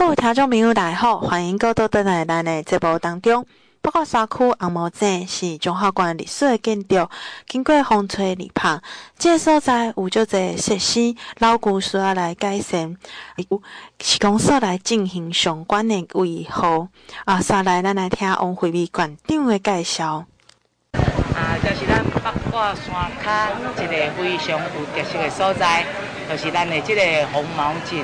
各位听众朋友，大家好，欢迎各位登来咱的节目当中。八卦山区红毛井是中华关历史的建筑，经过风吹日晒，这个所在有足侪设施，老旧需要来改善，有施工所来进行相关的维护。啊，下来咱来听王惠美馆长的介绍。啊，就是咱八卦山脚一个非常有特色的所在，就是咱的这个红毛井。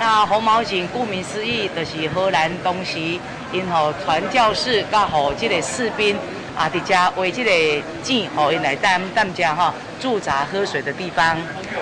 那红毛井顾名思义，就是荷兰东西，因吼传教士甲吼这个士兵啊，伫遮为这个井吼因来担担遮吼驻扎喝水的地方。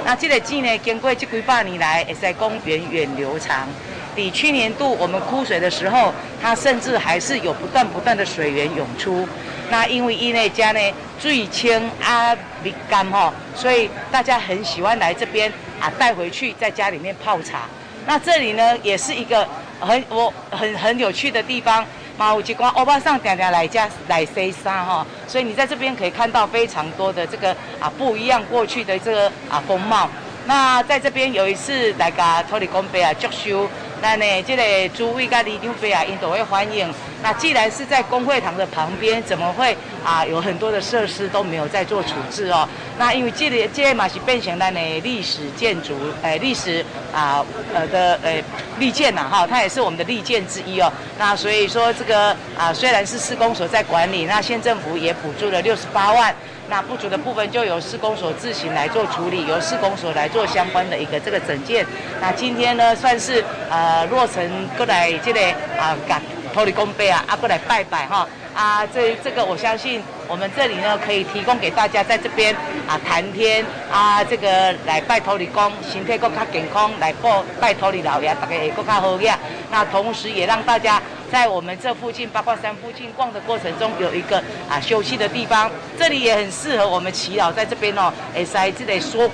那这个井呢，经过这几百年来，会使讲源远流长。比去年度我们枯水的时候，它甚至还是有不断不断的水源涌出。那因为因为家呢最清啊蜜甘吼，所以大家很喜欢来这边啊带回去在家里面泡茶。那这里呢，也是一个很我很很有趣的地方。马武吉光欧巴上点点来家来西沙哈，所以你在这边可以看到非常多的这个啊不一样过去的这个啊风貌。那在这边有一次来个土地公伯啊祝寿。那呢，这个诸位跟里长伯啊，因都会欢迎。那既然是在公会堂的旁边，怎么会啊有很多的设施都没有在做处置哦？那因为这里这嘛是变成咱的历史建筑，诶，历史啊呃的诶利剑呐哈，它也是我们的利剑之一哦。那所以说这个啊虽然是施工所在管理，那县政府也补助了六十八万。那不足的部分就由施工所自行来做处理，由施工所来做相关的一个这个整件。那今天呢，算是呃落成过来这个啊，干脱离工碑啊，啊过来拜拜哈啊，这这个我相信我们这里呢可以提供给大家在这边啊谈天啊，这个来拜托你公，身体更加健康，来拜拜托你老爷，大家也更加好呀。那同时也让大家。在我们这附近八卦山附近逛的过程中，有一个啊休息的地方，这里也很适合我们耆老在这边哦，会在这里说，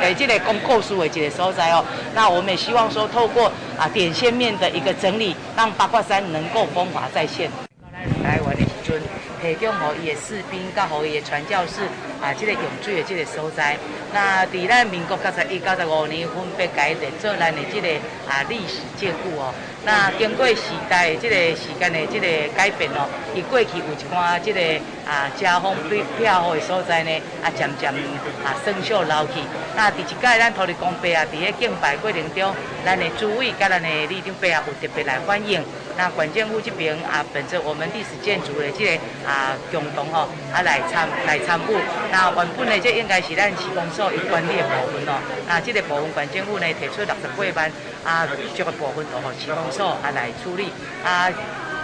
诶，这里讲故事的这个所在哦。那我们也希望说，透过啊点线面的一个整理，让八卦山能够风华再现。来，我的，提供予伊的士兵，甲予伊的传教士啊，这个用水的这个所在。那在咱民国九十一、九十五年分别改的做咱的这个啊历史建筑哦。那经过时代这个时间的这个改变哦，伊过去有一寡这个啊遮风对漂好的所在呢，啊渐渐啊生锈老去。那第一届咱土地公伯啊，伫个敬拜过程中，咱的诸位甲咱的里长伯啊，有特别来欢迎。那管政府这边啊，本着我们历史建筑的这个啊共同吼啊来参来参与。那原本呢，这应该是咱市工所有管理的部分咯。那这个部分管政府呢，提出六十八万啊，这个部分都好施工。所啊来处理啊，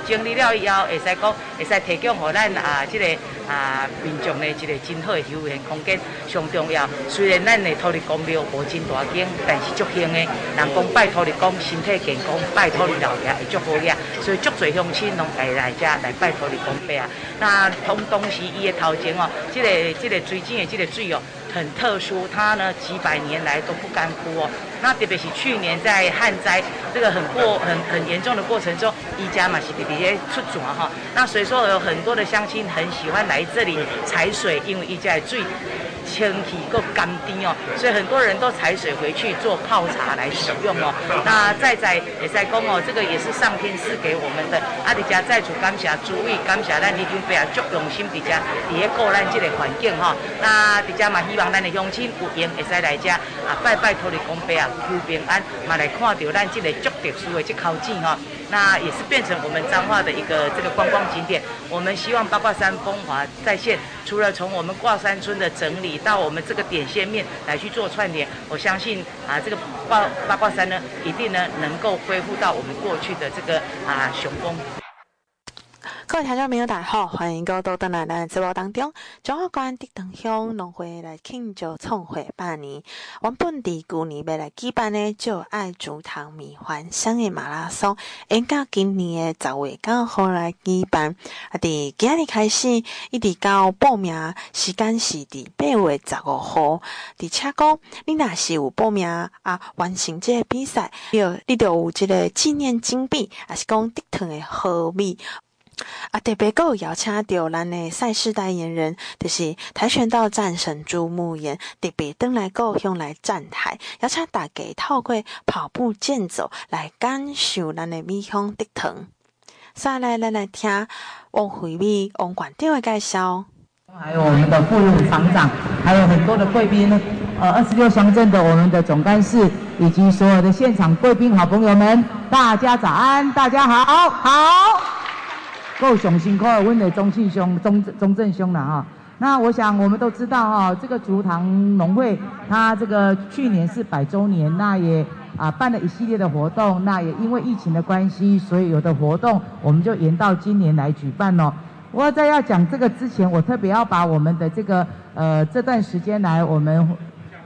整理了以后，会使讲会使提供予咱啊，即个啊民众的一个真好的休闲空间。上重要，虽然咱的土地公庙无真大间，但是足兴的。人讲拜土地公，身体健康，拜土地老爷会足好个。所以足侪乡亲拢来来遮来拜土地公伯啊。那同当时伊的头前哦，这个这个水井的这个水哦。很特殊，它呢几百年来都不干枯哦。那特别是去年在旱灾这个很过很很严重的过程中，一家嘛是直接出转哈。那所以说有很多的乡亲很喜欢来这里采水，因为一家最。清气够甘甜哦，所以很多人都采水回去做泡茶来使用哦。那再在也在讲哦，这个也是上天赐给我们的。阿迪家在主感谢诸位，感谢咱里长伯啊，足用心迪家，第一个咱这个环境哈。那迪家嘛，希望咱的乡亲有缘会使来遮啊，拜拜土地公伯啊，求平安，嘛来看到咱这个足特殊的这口井哈。那也是变成我们彰化的一个这个观光景点。我们希望八卦山风华再现，除了从我们挂山村的整理到我们这个点线面来去做串联，我相信啊，这个八八卦山呢，一定呢能够恢复到我们过去的这个啊雄风。各位听众朋友，大家好，欢迎各位到咱直播当中。中华关的灯乡农会来庆祝创会百年。原本伫旧年要来举办的就爱竹塘米环乡的马拉松，应该今年的十月刚好来举办。啊，伫今日开始，一直到报名时间是伫八月十五号。而且讲，你若是有报名啊，完成这个比赛，有你就有这个纪念金币，还是讲得糖的好米。啊，特别够邀请到咱的赛事代言人，就是跆拳道战神朱木炎，特别登来够用来站台，邀请大家透过跑步健走来感受咱的美香的疼。下来，来来听王惠美王馆长的介绍。还有我们的副厂长，还有很多的贵宾，呃，二十六乡镇的我们的总干事，以及所有的现场贵宾好朋友们，大家早安，大家好，好。够雄辛苦，温的中信兄、中中正兄了哈。那我想我们都知道哈，这个竹塘农会，它这个去年是百周年，那也啊办了一系列的活动。那也因为疫情的关系，所以有的活动我们就延到今年来举办喽。我在要讲这个之前，我特别要把我们的这个呃这段时间来我们。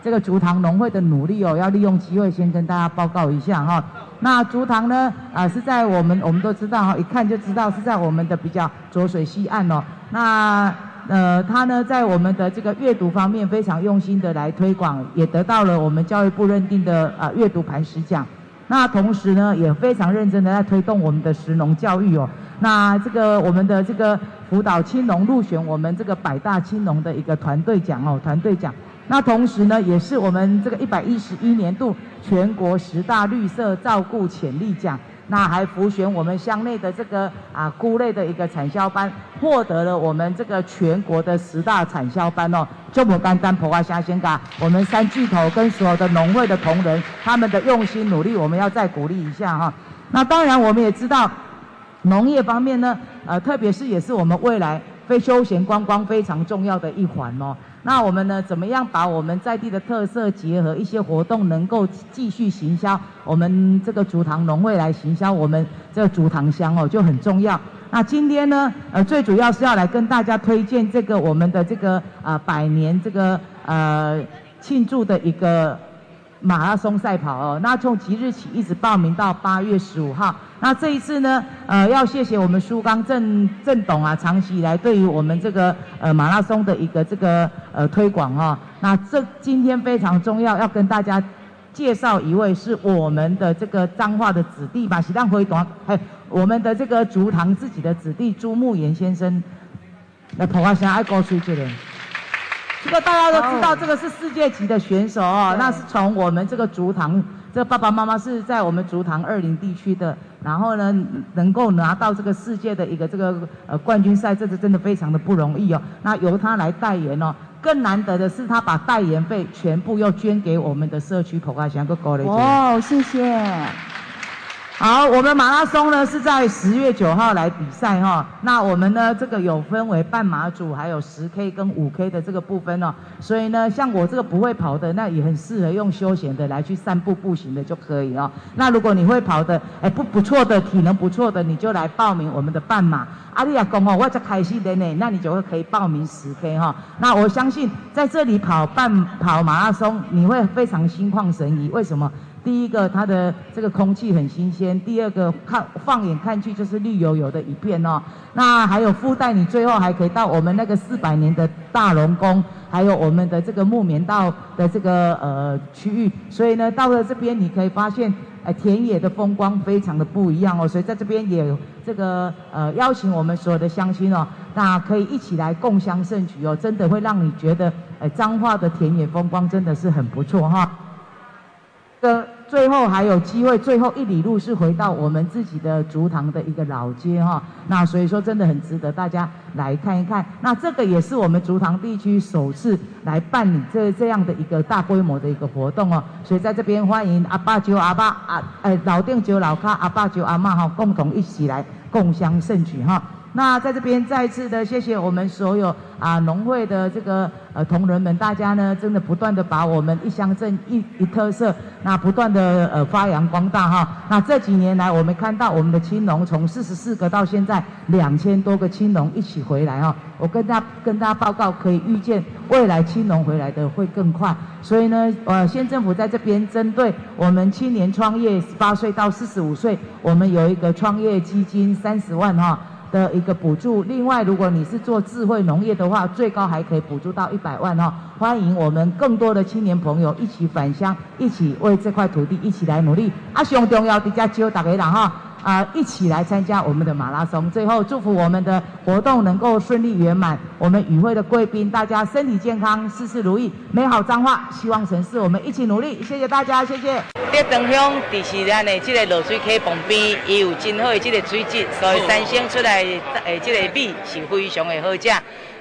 这个竹塘农会的努力哦，要利用机会先跟大家报告一下哈。那竹塘呢，啊是在我们我们都知道哈，一看就知道是在我们的比较浊水溪岸哦。那呃，他呢在我们的这个阅读方面非常用心的来推广，也得到了我们教育部认定的啊阅读磐石奖。那同时呢，也非常认真的在推动我们的石农教育哦。那这个我们的这个辅导青农入选我们这个百大青农的一个团队奖哦，团队奖。那同时呢，也是我们这个一百一十一年度全国十大绿色照顾潜力奖，那还浮选我们乡内的这个啊菇类的一个产销班，获得了我们这个全国的十大产销班哦。就我刚刚婆华乡先嘎，我们三巨头跟所有的农会的同仁，他们的用心努力，我们要再鼓励一下哈。那当然，我们也知道农业方面呢，呃，特别是也是我们未来非休闲观光非常重要的一环哦。那我们呢，怎么样把我们在地的特色结合一些活动，能够继续行销我们这个竹塘农会来行销我们这个竹塘乡哦，就很重要。那今天呢，呃，最主要是要来跟大家推荐这个我们的这个呃百年这个呃庆祝的一个。马拉松赛跑哦，那从即日起一直报名到八月十五号。那这一次呢，呃，要谢谢我们苏刚郑郑董啊，长期以来对于我们这个呃马拉松的一个这个呃推广哈、哦。那这今天非常重要，要跟大家介绍一位是我们的这个彰化的子弟吧，喜当回短，还我们的这个竹塘自己的子弟朱慕炎先生，来跑啊，想爱高出去的。这个大家都知道，这个是世界级的选手哦。那是从我们这个竹塘，这爸爸妈妈是在我们竹塘二林地区的，然后呢，能够拿到这个世界的一个这个呃冠军赛，这是真的非常的不容易哦。那由他来代言哦，更难得的是他把代言费全部又捐给我们的社区普华祥个高雷。哦，谢谢。好，我们马拉松呢是在十月九号来比赛哈。那我们呢这个有分为半马组，还有十 K 跟五 K 的这个部分哦。所以呢，像我这个不会跑的，那也很适合用休闲的来去散步步行的就可以哦。那如果你会跑的，哎不不错的体能不错的，你就来报名我们的半马。阿丽亚公哦，我在开心的呢，那你就会可以报名十 K 哈。那我相信在这里跑半跑马拉松，你会非常心旷神怡。为什么？第一个，它的这个空气很新鲜；第二个，看放眼看去就是绿油油的一片哦。那还有附带，你最后还可以到我们那个四百年的大龙宫，还有我们的这个木棉道的这个呃区域。所以呢，到了这边你可以发现，呃，田野的风光非常的不一样哦。所以在这边也有这个呃邀请我们所有的乡亲哦，那可以一起来共襄盛举哦，真的会让你觉得，呃，彰化的田野风光真的是很不错哈。的最后还有机会，最后一里路是回到我们自己的竹塘的一个老街哈，那所以说真的很值得大家来看一看。那这个也是我们竹塘地区首次来办理这这样的一个大规模的一个活动哦，所以在这边欢迎阿爸舅阿爸啊，哎老店舅老卡阿爸舅阿妈哈，共同一起来共襄盛举哈。那在这边再次的谢谢我们所有啊农会的这个呃同仁们，大家呢真的不断的把我们一乡镇一一特色，那不断的呃发扬光大哈。那这几年来，我们看到我们的青农从四十四个到现在两千多个青农一起回来哈。我跟大跟大家报告，可以预见未来青农回来的会更快。所以呢，呃县政府在这边针对我们青年创业十八岁到四十五岁，我们有一个创业基金三十万哈。的一个补助，另外，如果你是做智慧农业的话，最高还可以补助到一百万哦。欢迎我们更多的青年朋友一起返乡，一起为这块土地一起来努力。啊，上重要的，在招大家人哈，啊、呃，一起来参加我们的马拉松。最后祝福我们的活动能够顺利圆满，我们与会的贵宾大家身体健康，事事如意，美好彰化，希望城市我们一起努力。谢谢大家，谢谢。这长乡地是咱的这个落水溪旁边，也有真好的这个水质，所以产生出来的诶这个米是非常的好食。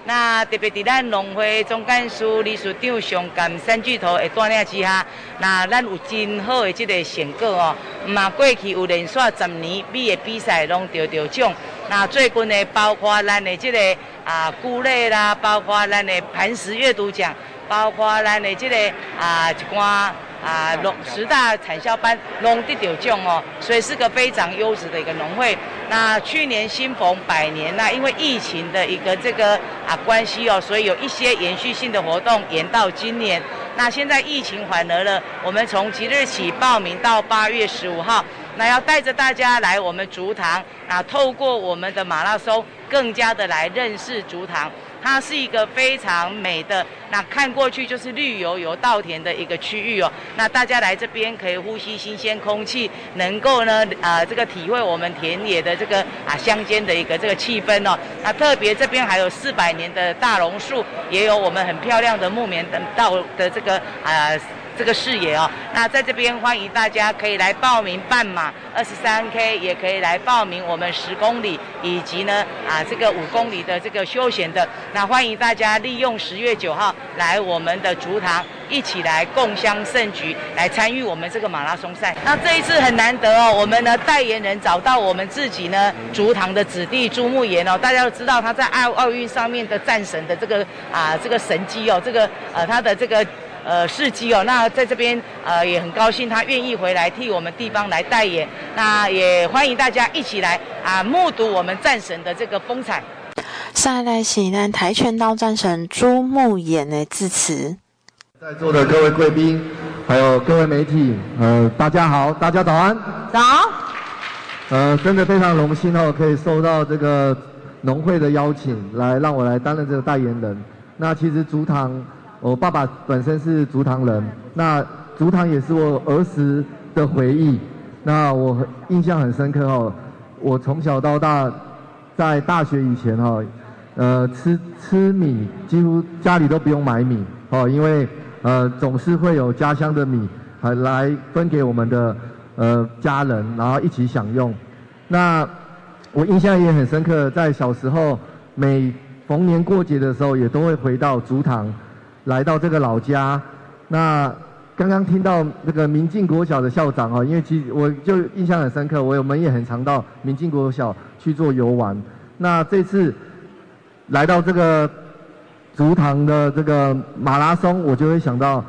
那特别伫咱农会总干事理事长上甘三巨头的带领之下，那咱有真好的这个成果哦。嘛，过去有连续十年米的比赛拢得得奖。那最近的，包括咱的这个啊菇类啦，包括咱的磐石阅读奖，包括咱的这个啊一寡。啊，农十大产销班拢得到奖哦，所以是个非常优质的一个农会。那去年新逢百年，那因为疫情的一个这个啊关系哦，所以有一些延续性的活动延到今年。那现在疫情缓和了，我们从即日起报名到八月十五号，那要带着大家来我们竹塘，那透过我们的马拉松，更加的来认识竹塘。它是一个非常美的，那看过去就是绿油油稻田的一个区域哦。那大家来这边可以呼吸新鲜空气，能够呢啊、呃、这个体会我们田野的这个啊乡间的一个这个气氛哦。那特别这边还有四百年的大榕树，也有我们很漂亮的木棉等稻的这个啊。这个视野哦，那在这边欢迎大家可以来报名半马二十三 K，也可以来报名我们十公里以及呢啊这个五公里的这个休闲的。那欢迎大家利用十月九号来我们的竹塘，一起来共襄盛举，来参与我们这个马拉松赛。那这一次很难得哦，我们呢代言人找到我们自己呢竹塘的子弟朱慕炎哦，大家都知道他在奥奥运上面的战神的这个啊这个神机哦，这个呃他的这个。呃，事迹哦，那在这边呃也很高兴，他愿意回来替我们地方来代言，那也欢迎大家一起来啊，目睹我们战神的这个风采。再来是咱跆拳道战神朱木炎的致辞。在座的各位贵宾，还有各位媒体，呃，大家好，大家早安。早。呃，真的非常荣幸哦，可以收到这个农会的邀请，来让我来担任这个代言人。那其实竹塘。我爸爸本身是竹塘人，那竹塘也是我儿时的回忆。那我印象很深刻哦，我从小到大，在大学以前哦，呃，吃吃米几乎家里都不用买米哦，因为呃总是会有家乡的米还来分给我们的呃家人，然后一起享用。那我印象也很深刻，在小时候每逢年过节的时候，也都会回到竹塘。来到这个老家，那刚刚听到那个明进国小的校长哦，因为其实我就印象很深刻，我们也很常到明进国小去做游玩。那这次来到这个竹塘的这个马拉松，我就会想到，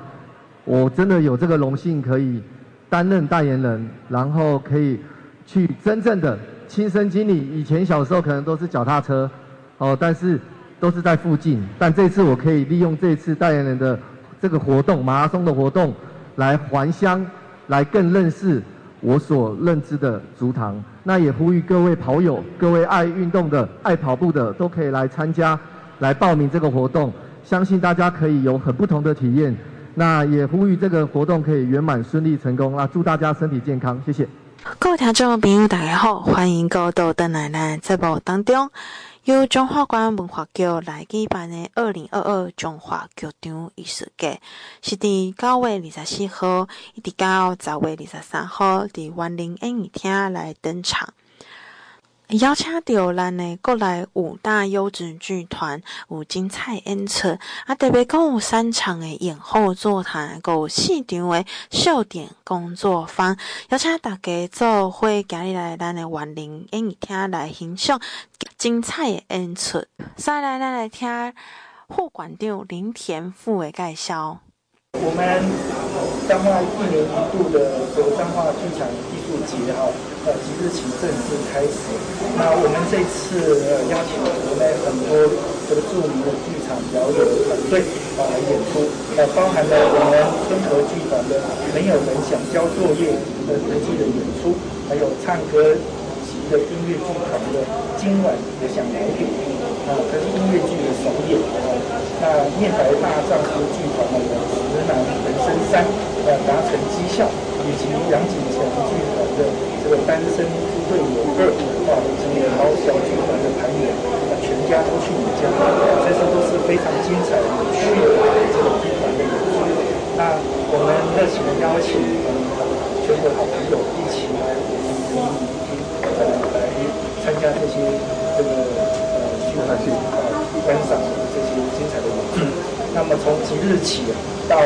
我真的有这个荣幸可以担任代言人，然后可以去真正的亲身经历。以前小时候可能都是脚踏车，哦，但是。都是在附近，但这次我可以利用这次代言人的这个活动，马拉松的活动，来还乡，来更认识我所认知的竹塘。那也呼吁各位跑友，各位爱运动的、爱跑步的，都可以来参加，来报名这个活动。相信大家可以有很不同的体验。那也呼吁这个活动可以圆满顺利成功。那祝大家身体健康，谢谢。各位听众朋友，大家好，欢迎各位到邓奶奶节目当中。由中华关文化局来举办的二零二二中华剧场艺术节，是伫九月二十四号一直到十月二十三号伫万林演艺厅来登场。邀请到咱的国内五大优质剧团有精彩演出，啊，特别共有三场的演后座谈，有四场的笑点工作坊，邀请大家做会今日来咱的园林演艺厅来欣赏精彩的演出。再来，咱来听副馆长林田富的介绍。我们彰化一年一度的彰化剧场节哈。呃，即日起正式开始。那我们这次呃邀请了国内很多这个著名的剧场表演团队啊来演出，呃，包含了我们春和剧团的《没有人想交作业》的实际的演出，还有唱歌级的音乐剧团的《今晚我想来点》啊，这是音乐剧的首演啊。那念白大丈夫剧团的《直男人生三》呃达成绩效，以及杨景强剧团的。这个单身猪队友二啊，以及毛小剧团的团员，啊，全家都去你家，所以说都是非常精彩有趣的这个剧团的演出。那我们热情的邀请全国好朋友一起来我们呃来参加这些这个呃剧团啊观赏这些精彩的演出。那么从即日起到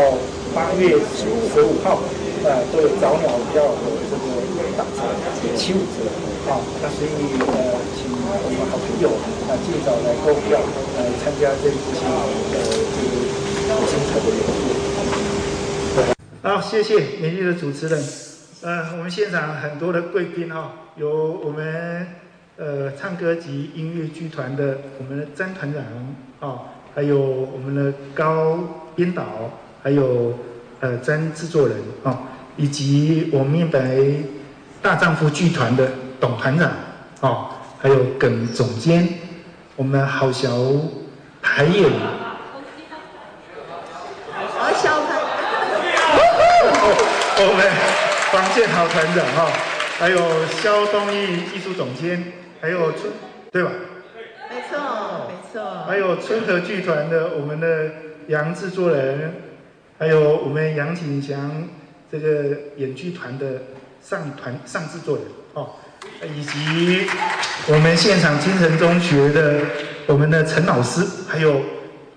八月十五号，呃，都有早鸟票和这个七五折啊。那所以呃，请我们好朋友啊尽早来购票来参加这一期呃这个精彩的演出。好，谢谢美丽的主持人。呃，我们现场很多的贵宾哈，有我们呃唱歌及音乐剧团的我们的詹团长啊，还有我们的高编导，还有。呃，詹制作人啊，以及我们本来大丈夫剧团的董团长哦，还有耿总监，我们好小排演，好小排，我们黄建豪团长哈，还有肖东义艺术总监，还有春对吧？没错，没错。还有春和剧团的我们的杨制作人。还有我们杨景祥这个演剧团的上团上制作人哦，以及我们现场金城中学的我们的陈老师，还有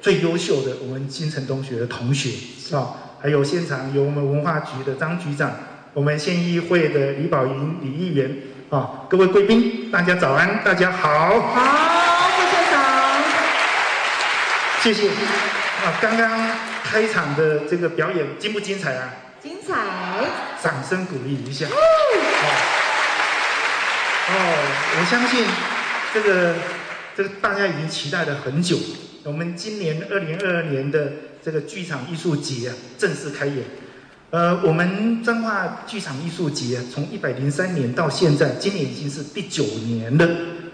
最优秀的我们金城中学的同学啊、哦，还有现场有我们文化局的张局长，我们县议会的李宝云李议员啊、哦，各位贵宾，大家早安，大家好，好，副校长，谢谢啊，刚刚。开场的这个表演精不精彩啊？精彩！掌声鼓励一下。哦，哦，我相信这个这个大家已经期待了很久。我们今年二零二二年的这个剧场艺术节啊，正式开演。呃，我们彰化剧场艺术节啊，从一百零三年到现在，今年已经是第九年了。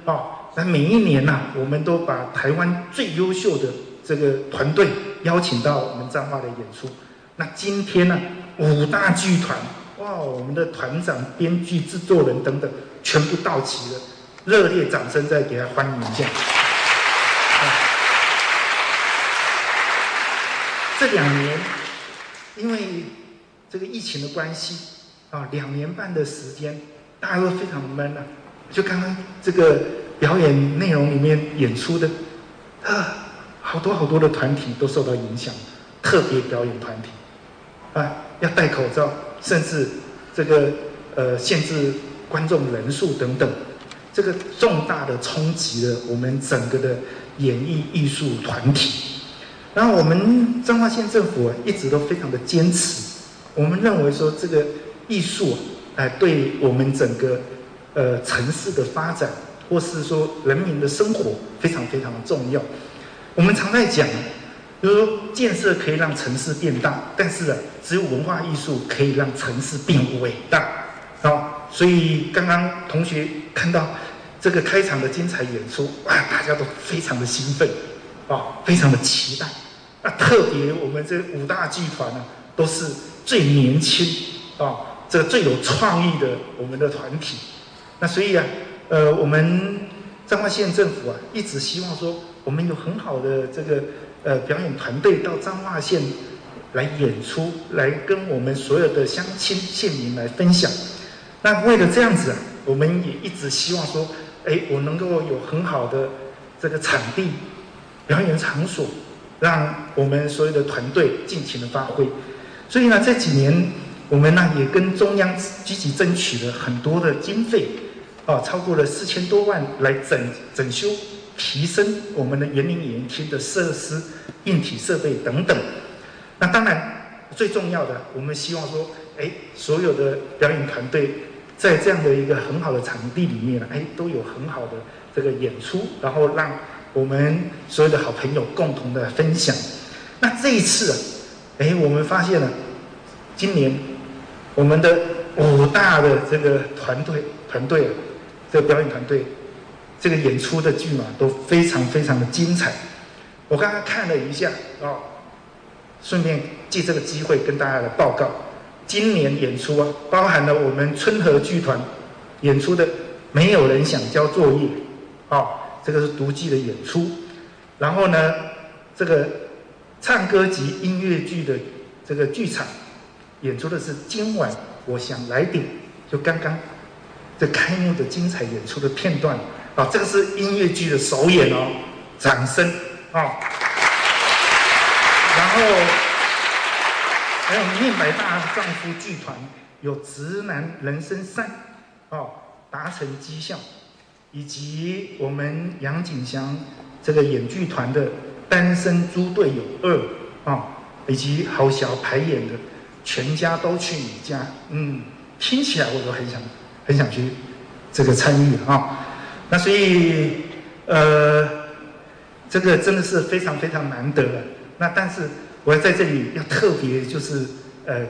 哦，那每一年呐、啊，我们都把台湾最优秀的这个团队。邀请到我们彰化的演出，那今天呢，五大剧团，哇，我们的团长、编剧、制作人等等，全部到齐了，热烈掌声再给他欢迎一下。这两年，因为这个疫情的关系，啊，两年半的时间，大家都非常闷啊。就刚刚这个表演内容里面演出的，啊。好多好多的团体都受到影响，特别表演团体，啊，要戴口罩，甚至这个呃限制观众人数等等，这个重大的冲击了我们整个的演艺艺术团体。然后我们彰化县政府一直都非常的坚持，我们认为说这个艺术啊，哎，对我们整个呃城市的发展，或是说人民的生活非常非常的重要。我们常在讲，就是说建设可以让城市变大，但是啊，只有文化艺术可以让城市变伟大。啊，所以刚刚同学看到这个开场的精彩演出，哇，大家都非常的兴奋，啊，非常的期待。那，特别我们这五大剧团呢，都是最年轻啊，这个最有创意的我们的团体。那所以啊，呃，我们彰化县政府啊，一直希望说。我们有很好的这个呃表演团队到彰化县来演出，来跟我们所有的乡亲县民来分享。那为了这样子啊，我们也一直希望说，哎，我能够有很好的这个场地、表演场所，让我们所有的团队尽情的发挥。所以呢，这几年我们呢也跟中央积极争取了很多的经费，啊，超过了四千多万来整整修。提升我们的园林园区的设施、硬体设备等等。那当然最重要的，我们希望说，哎，所有的表演团队在这样的一个很好的场地里面，哎，都有很好的这个演出，然后让我们所有的好朋友共同的分享。那这一次啊，哎，我们发现了，今年我们的五大的这个团队团队啊，这个表演团队。这个演出的剧码都非常非常的精彩，我刚刚看了一下啊，顺便借这个机会跟大家来报告，今年演出啊，包含了我们春和剧团演出的没有人想交作业，哦，这个是独剧的演出。然后呢，这个唱歌及音乐剧的这个剧场演出的是今晚我想来点，就刚刚这开幕的精彩演出的片段。啊，这个是音乐剧的首演哦，掌声啊！然后还有面白大丈夫剧团有直男人生三，哦，达成绩效，以及我们杨景祥这个演剧团的单身猪队友二啊，以及豪小排演的全家都去你家，嗯，听起来我都很想很想去这个参与啊。那所以，呃，这个真的是非常非常难得了。那但是我要在这里要特别就是，呃，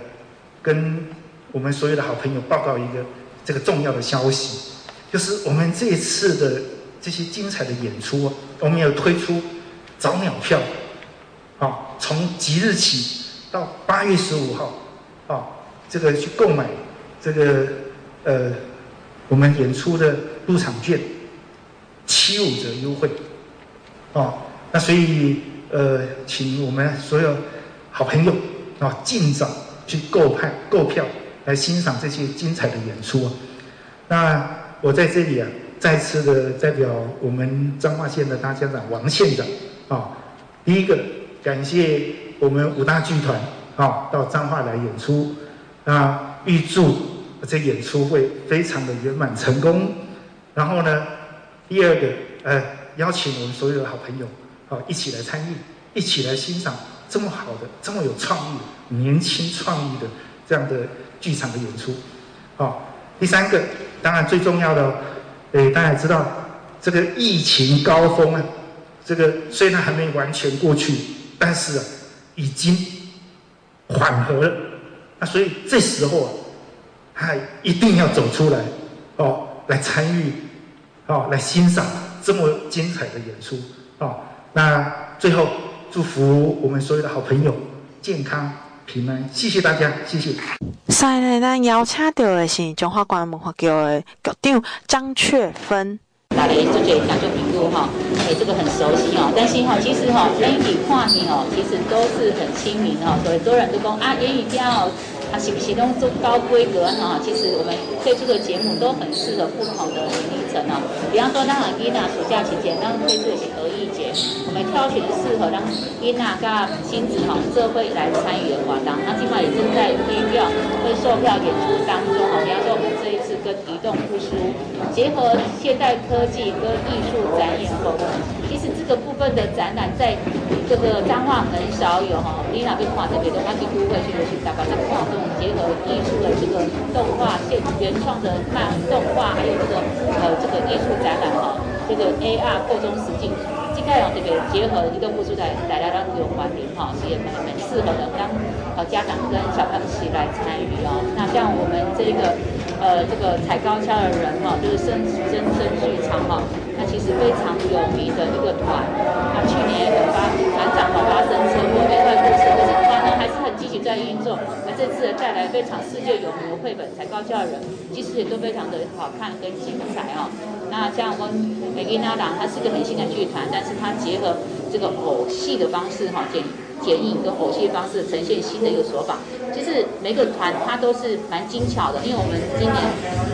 跟我们所有的好朋友报告一个这个重要的消息，就是我们这一次的这些精彩的演出，我们要推出早鸟票，啊，从即日起到八月十五号，啊，这个去购买这个呃我们演出的入场券。七五折优惠，哦，那所以呃，请我们所有好朋友啊，尽早去购派购票来欣赏这些精彩的演出。那我在这里啊，再次的代表我们彰化县的大家长王县长啊，第一个感谢我们五大剧团啊，到彰化来演出，那预祝这演出会非常的圆满成功。然后呢，第二个，呃，邀请我们所有的好朋友，好、哦、一起来参与，一起来欣赏这么好的、这么有创意、年轻创意的这样的剧场的演出。好、哦，第三个，当然最重要的，诶，大家知道这个疫情高峰啊，这个虽然还没完全过去，但是啊，已经缓和了。那所以这时候啊，还一定要走出来，哦，来参与。哦，来欣赏这么精彩的演出哦。那最后祝福我们所有的好朋友健康平安，谢谢大家，谢谢。所以呢，咱邀请到的是中华关文化局的局长张雀芬。大家就觉得讲究评估哈，哎，这个很熟悉哦。但是哈，其实哈，言语跨年哦，其实都是很亲民哦。所以很多人都讲啊，言语家哦。它是不是都做高规格哈？其实我们推出的节目都很适合不同的年龄层哦。比方说，当然伊娜暑假期间，当推出的是儿艺节，我们挑选适合让伊娜跟亲子同社会来参与的活动。那今晚也正在预票、会售票演出当中哦。比方说，我们这一次跟移动复苏结合现代科技跟艺术展演活动，部分的展览在这个彰化很少有哈。伊娜跟跨这边的，他几乎会去去大概在跨动。结合艺术的这个动画现原创的漫动画，还有这个呃这个艺术展览哈，这个 AR 扩充实境，这个这个结合移动复苏在大家当有关联哈，是也蛮蛮适合的，让呃家长跟小朋友一起来参与哦。那像我们这个呃这个踩高跷的人哈，就是声声声剧场哈，其实非常有名的一个团，那去年也发团长哈发生车祸，没快过世，可是他呢还是很积极在运作。那这次带来非常世界有名的绘本《才高教人》，其实也都非常的好看跟精彩哦。那像我们美吉娜郎，它是一个很新的剧团，但是它结合这个偶戏的方式哈，剪剪影跟偶戏方式呈现新的一个手法。其实每个团它都是蛮精巧的，因为我们今年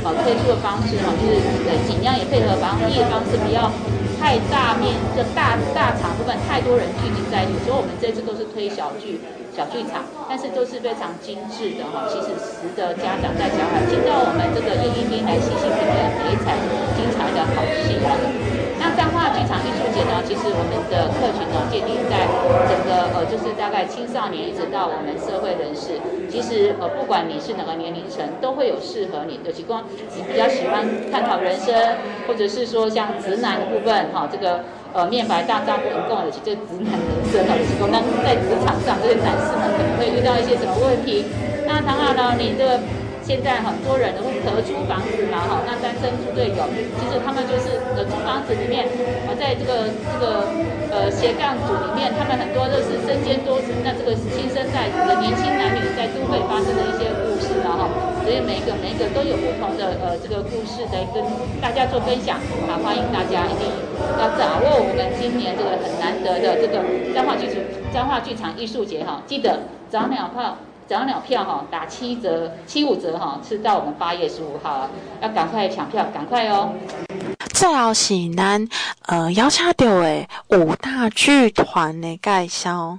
呃推出的方式哈，就是呃尽量也配合防疫的方式，不要太大面就大大场部分太多人聚集在一起，所以我们这次都是推小剧。小剧场，但是都是非常精致的哈，其实值得家长带小孩进到我们这个映映厅来细细品味每一场精彩的好戏。那彰化剧场艺术节呢，其实我们的客群呢建立在整个呃，就是大概青少年一直到我们社会人士，其实呃，不管你是哪个年龄层，都会有适合你的情况。你比较喜欢探讨人生，或者是说像直男的部分哈，这个。呃，面白大丈夫能够的，其实直男人生的提供。那在职场上，这些男士们可能会遇到一些什么问题？那当然了，你这个现在很多人都会合租房子嘛，哈，那单身猪队友，其实他们就是呃租房子里面，啊，在这个这个呃斜杠组里面，他们很多都是身兼多职，那这个新生代的年轻男女在都会发生的一些故事啊，哈，所以每一个每一个都有不同的呃这个故事来跟大家做分享，啊，欢迎大家一定要掌握我们今年这个很难得的这个彰化剧场彰化剧场艺术节哈，记得早鸟票。早鸟票哈，打七折、七五折哈，是到我们八月十五号，要赶快抢票，赶快哦！最后是咱呃邀请到的五大剧团的介绍。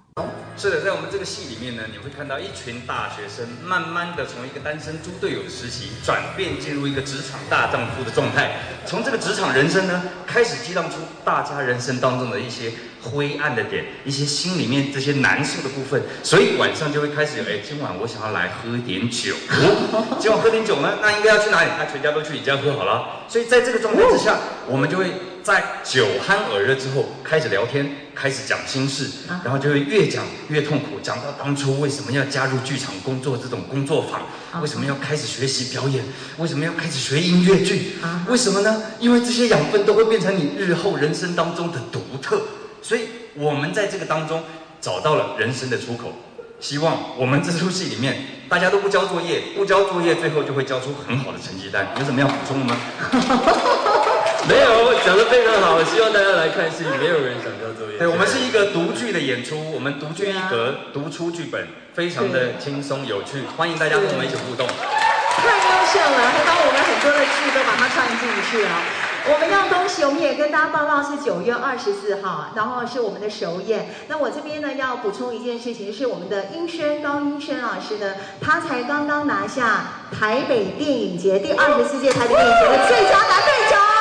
是的，在我们这个戏里面呢，你会看到一群大学生，慢慢的从一个单身猪队友的时期，转变进入一个职场大丈夫的状态。从这个职场人生呢，开始激荡出大家人生当中的一些灰暗的点，一些心里面这些难受的部分。所以晚上就会开始有，哎，今晚我想要来喝点酒。哦，今晚喝点酒呢，那应该要去哪里？那全家都去你家喝好了。所以在这个状态之下，我们就会。在酒酣耳热之后，开始聊天，开始讲心事，然后就会越讲越痛苦，讲到当初为什么要加入剧场工作这种工作坊，为什么要开始学习表演，为什么要开始学音乐剧，为什么呢？因为这些养分都会变成你日后人生当中的独特，所以我们在这个当中找到了人生的出口。希望我们这出戏里面大家都不交作业，不交作业，最后就会交出很好的成绩单。有什么要补充的吗？没有，讲得非常好。希望大家来看戏，没有人想交作业。对，我们是一个独剧的演出，我们独具一格，读出剧本，非常的轻松有趣。欢迎大家跟我们一起互动。太优秀了，还把我们很多的剧都把它串进去了。我们要东西，我们也跟大家报告是九月二十四号，然后是我们的首演。那我这边呢要补充一件事情，是我们的英轩高英轩老师呢，他才刚刚拿下台北电影节第二十四届台北电影节的最佳男配角。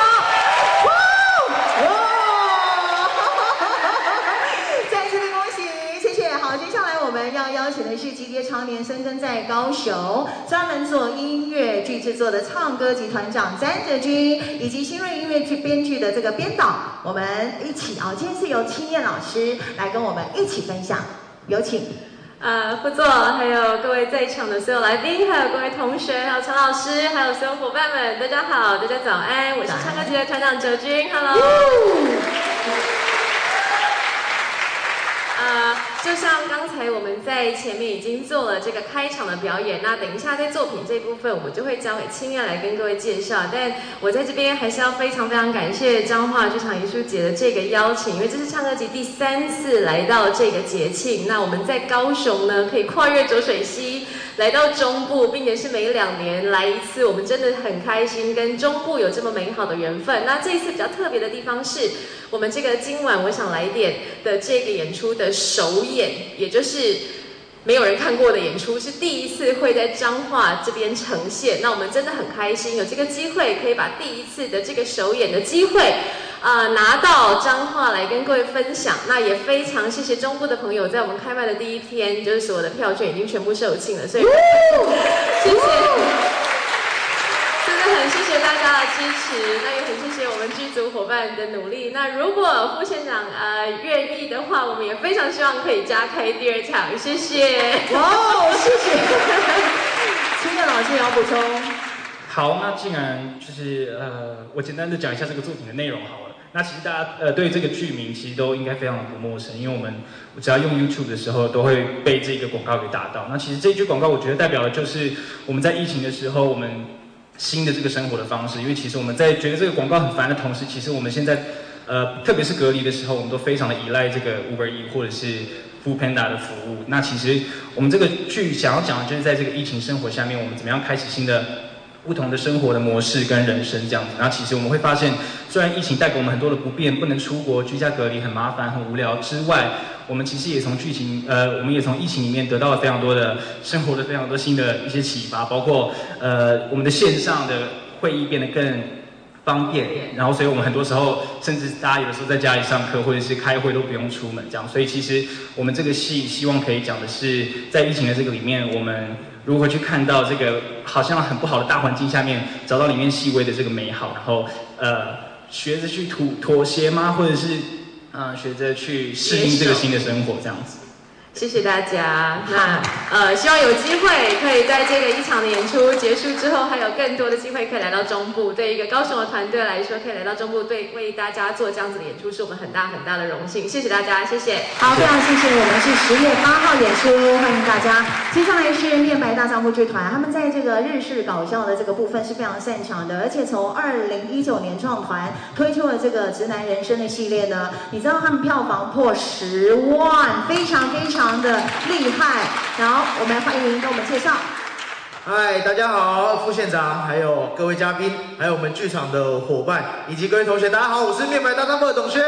是集结常年深耕在高雄，专门做音乐剧制作的唱歌集团长詹哲君，以及新锐音乐剧编剧的这个编导，我们一起啊，今天是由青燕老师来跟我们一起分享，有请。呃，副座，还有各位在场的所有来宾，还有各位同学，还有陈老师，还有所有伙伴们，大家好，大家早安，我是唱歌集团团长哲君，Hello。呃，就像刚才我们在前面已经做了这个开场的表演，那等一下在作品这部分，我们就会交给青燕来跟各位介绍。但我在这边还是要非常非常感谢彰化剧场艺术节的这个邀请，因为这是唱歌集第三次来到这个节庆。那我们在高雄呢，可以跨越浊水溪来到中部，并且是每两年来一次，我们真的很开心，跟中部有这么美好的缘分。那这一次比较特别的地方是。我们这个今晚我想来点的这个演出的首演，也就是没有人看过的演出，是第一次会在彰化这边呈现。那我们真的很开心，有这个机会可以把第一次的这个首演的机会、呃、拿到彰化来跟各位分享。那也非常谢谢中部的朋友，在我们开卖的第一天，就是所有的票券已经全部售罄了，所以谢谢。真的很谢谢大家的支持，那也很谢谢我们剧组伙伴的努力。那如果副县长呃愿意的话，我们也非常希望可以加开第二场，谢谢。哇、哦，谢谢。青燕老师要补充。好，那既然就是呃，我简单的讲一下这个作品的内容好了。那其实大家呃对这个剧名其实都应该非常的不陌生，因为我们只要用 YouTube 的时候都会被这个广告给打到。那其实这句广告我觉得代表的就是我们在疫情的时候我们。新的这个生活的方式，因为其实我们在觉得这个广告很烦的同时，其实我们现在，呃，特别是隔离的时候，我们都非常的依赖这个 Uber E 或者是 Foodpanda 的服务。那其实我们这个剧想要讲的就是在这个疫情生活下面，我们怎么样开启新的、不同的生活的模式跟人生这样子。然后其实我们会发现，虽然疫情带给我们很多的不便，不能出国、居家隔离很麻烦、很无聊之外，我们其实也从剧情，呃，我们也从疫情里面得到了非常多的生活的非常多新的一些启发，包括呃，我们的线上的会议变得更方便，然后所以我们很多时候甚至大家有的时候在家里上课或者是开会都不用出门这样，所以其实我们这个戏希望可以讲的是，在疫情的这个里面，我们如何去看到这个好像很不好的大环境下面，找到里面细微的这个美好，然后呃，学着去妥妥协吗？或者是？嗯，学着去适应这个新的生活，这样子。谢谢大家。那呃，希望有机会可以在这个一场的演出结束之后，还有更多的机会可以来到中部。对一个高雄的团队来说，可以来到中部，对为大家做这样子的演出，是我们很大很大的荣幸。谢谢大家，谢谢。好，非常谢谢。我们是十月八号演出，欢迎大家。接下来是面白大丈夫剧团，他们在这个日式搞笑的这个部分是非常擅长的，而且从二零一九年创团推出了这个直男人生的系列呢，你知道他们票房破十万，非常非常。常的厉害，然后我们欢迎给我们介绍。嗨，大家好，副县长，还有各位嘉宾，还有我们剧场的伙伴，以及各位同学，大家好，我是面白大丈夫的董轩。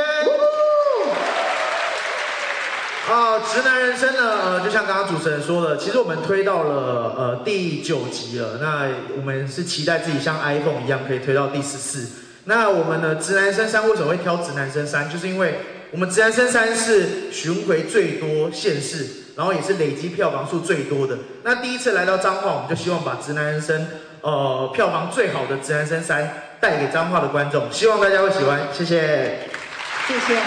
啊，直男人生呢，呃，就像刚刚主持人说的，其实我们推到了呃第九集了，那我们是期待自己像 iPhone 一样可以推到第十四。那我们的直男生三为什么会挑直男生三？就是因为。我们直男生三是巡回最多县市，然后也是累积票房数最多的。那第一次来到彰化，我们就希望把直男人生，呃，票房最好的直男生三带给彰化的观众，希望大家会喜欢。谢谢，谢谢。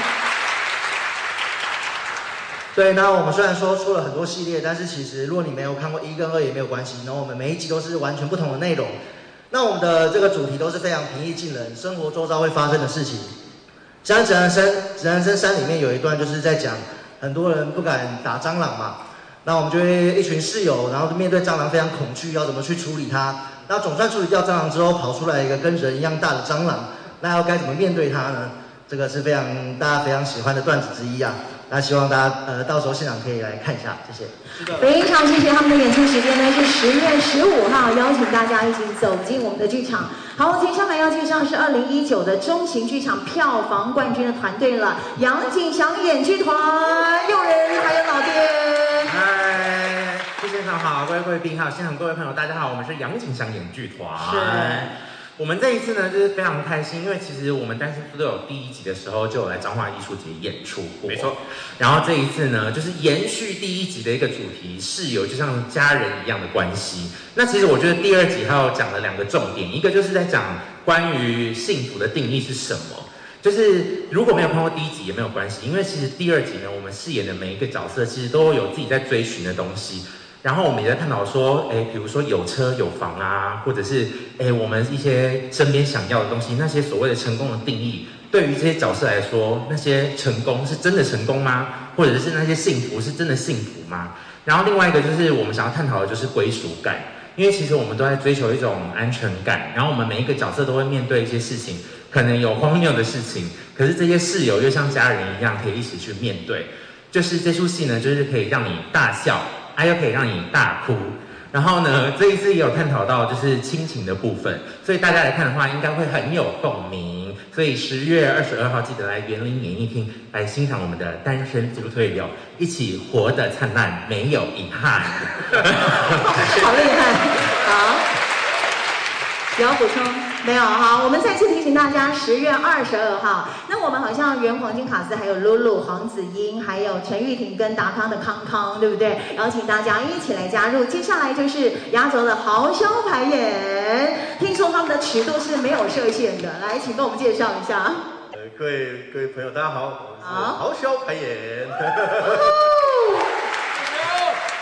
对，那我们虽然说出了很多系列，但是其实如果你没有看过一跟二也没有关系。然后我们每一集都是完全不同的内容。那我们的这个主题都是非常平易近人，生活周遭会发生的事情。像《指南针》《指南针三》里面有一段就是在讲，很多人不敢打蟑螂嘛，那我们就会一群室友，然后面对蟑螂非常恐惧，要怎么去处理它？那总算处理掉蟑螂之后，跑出来一个跟人一样大的蟑螂，那要该怎么面对它呢？这个是非常大家非常喜欢的段子之一啊。那希望大家呃到时候现场可以来看一下，谢谢。非常谢谢他们的演出时间呢是十月十五号，邀请大家一起走进我们的剧场。好，接下来要介绍是二零一九的中型剧场票房冠军的团队了，杨景祥演剧团，又人还有老爹。嗨，副先生好，各位贵宾好，现场各位朋友大家好，我们是杨景祥演剧团。是。我们这一次呢，就是非常开心，因为其实我们单身都有第一集的时候就有来彰化艺术节演出过，没错。然后这一次呢，就是延续第一集的一个主题，室友就像家人一样的关系。那其实我觉得第二集还有讲了两个重点，一个就是在讲关于幸福的定义是什么。就是如果没有看过第一集也没有关系，因为其实第二集呢，我们饰演的每一个角色其实都有自己在追寻的东西。然后我们也在探讨说，哎，比如说有车有房啊，或者是哎，我们一些身边想要的东西，那些所谓的成功的定义，对于这些角色来说，那些成功是真的成功吗？或者是那些幸福是真的幸福吗？然后另外一个就是我们想要探讨的就是归属感，因为其实我们都在追求一种安全感。然后我们每一个角色都会面对一些事情，可能有荒谬的事情，可是这些室友又像家人一样，可以一起去面对。就是这出戏呢，就是可以让你大笑。还有可以让你大哭，然后呢，这一次也有探讨到就是亲情的部分，所以大家来看的话，应该会很有共鸣。所以十月二十二号记得来园林演艺厅来欣赏我们的单身猪队友，一起活得灿烂，没有遗憾。好厉害，好，有要补充？没有哈，我们再次提醒大家，十月二十二号，那我们好像原黄金卡司还有露露、黄子英，还有陈玉婷跟达康的康康，对不对？邀请大家一起来加入。接下来就是压轴的豪销排演，听说他们的尺度是没有设限的，来，请跟我们介绍一下。呃，各位各位朋友，大家好，好，豪销排演。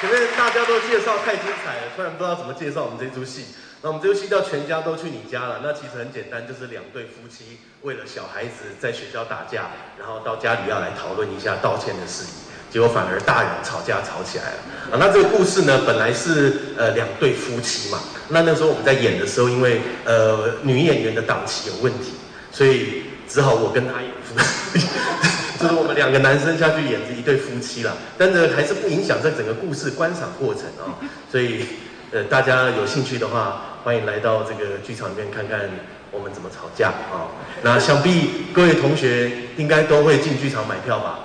前面大家都介绍太精彩了，突然不知道怎么介绍我们这出戏。那我们这出戏叫《全家都去你家了》，那其实很简单，就是两对夫妻为了小孩子在学校打架，然后到家里要来讨论一下道歉的事宜，结果反而大人吵架吵起来了。啊，那这个故事呢，本来是呃两对夫妻嘛，那那时候我们在演的时候，因为呃女演员的档期有问题，所以只好我跟她演夫妻，就是我们两个男生下去演这一对夫妻了，但是还是不影响这整个故事观赏过程啊，所以呃大家有兴趣的话。欢迎来到这个剧场里面看看我们怎么吵架啊！那想必各位同学应该都会进剧场买票吧？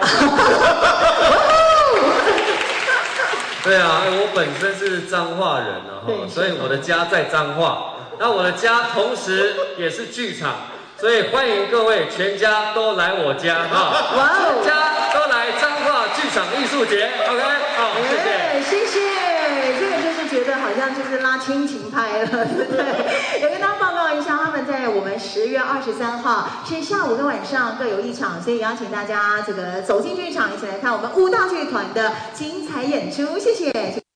对啊，我本身是彰化人啊，所以我的家在彰化。那我的家同时也是剧场，所以欢迎各位全家都来我家啊！全家都来彰化剧场艺术节，OK？好，谢谢，谢谢，得。好像就是拉亲情拍了，对 不对？也跟大家报告一下，他们在我们十月二十三号是下午跟晚上各有一场，所以邀请大家这个走进剧场，一起来看我们舞蹈剧团的精彩演出。谢谢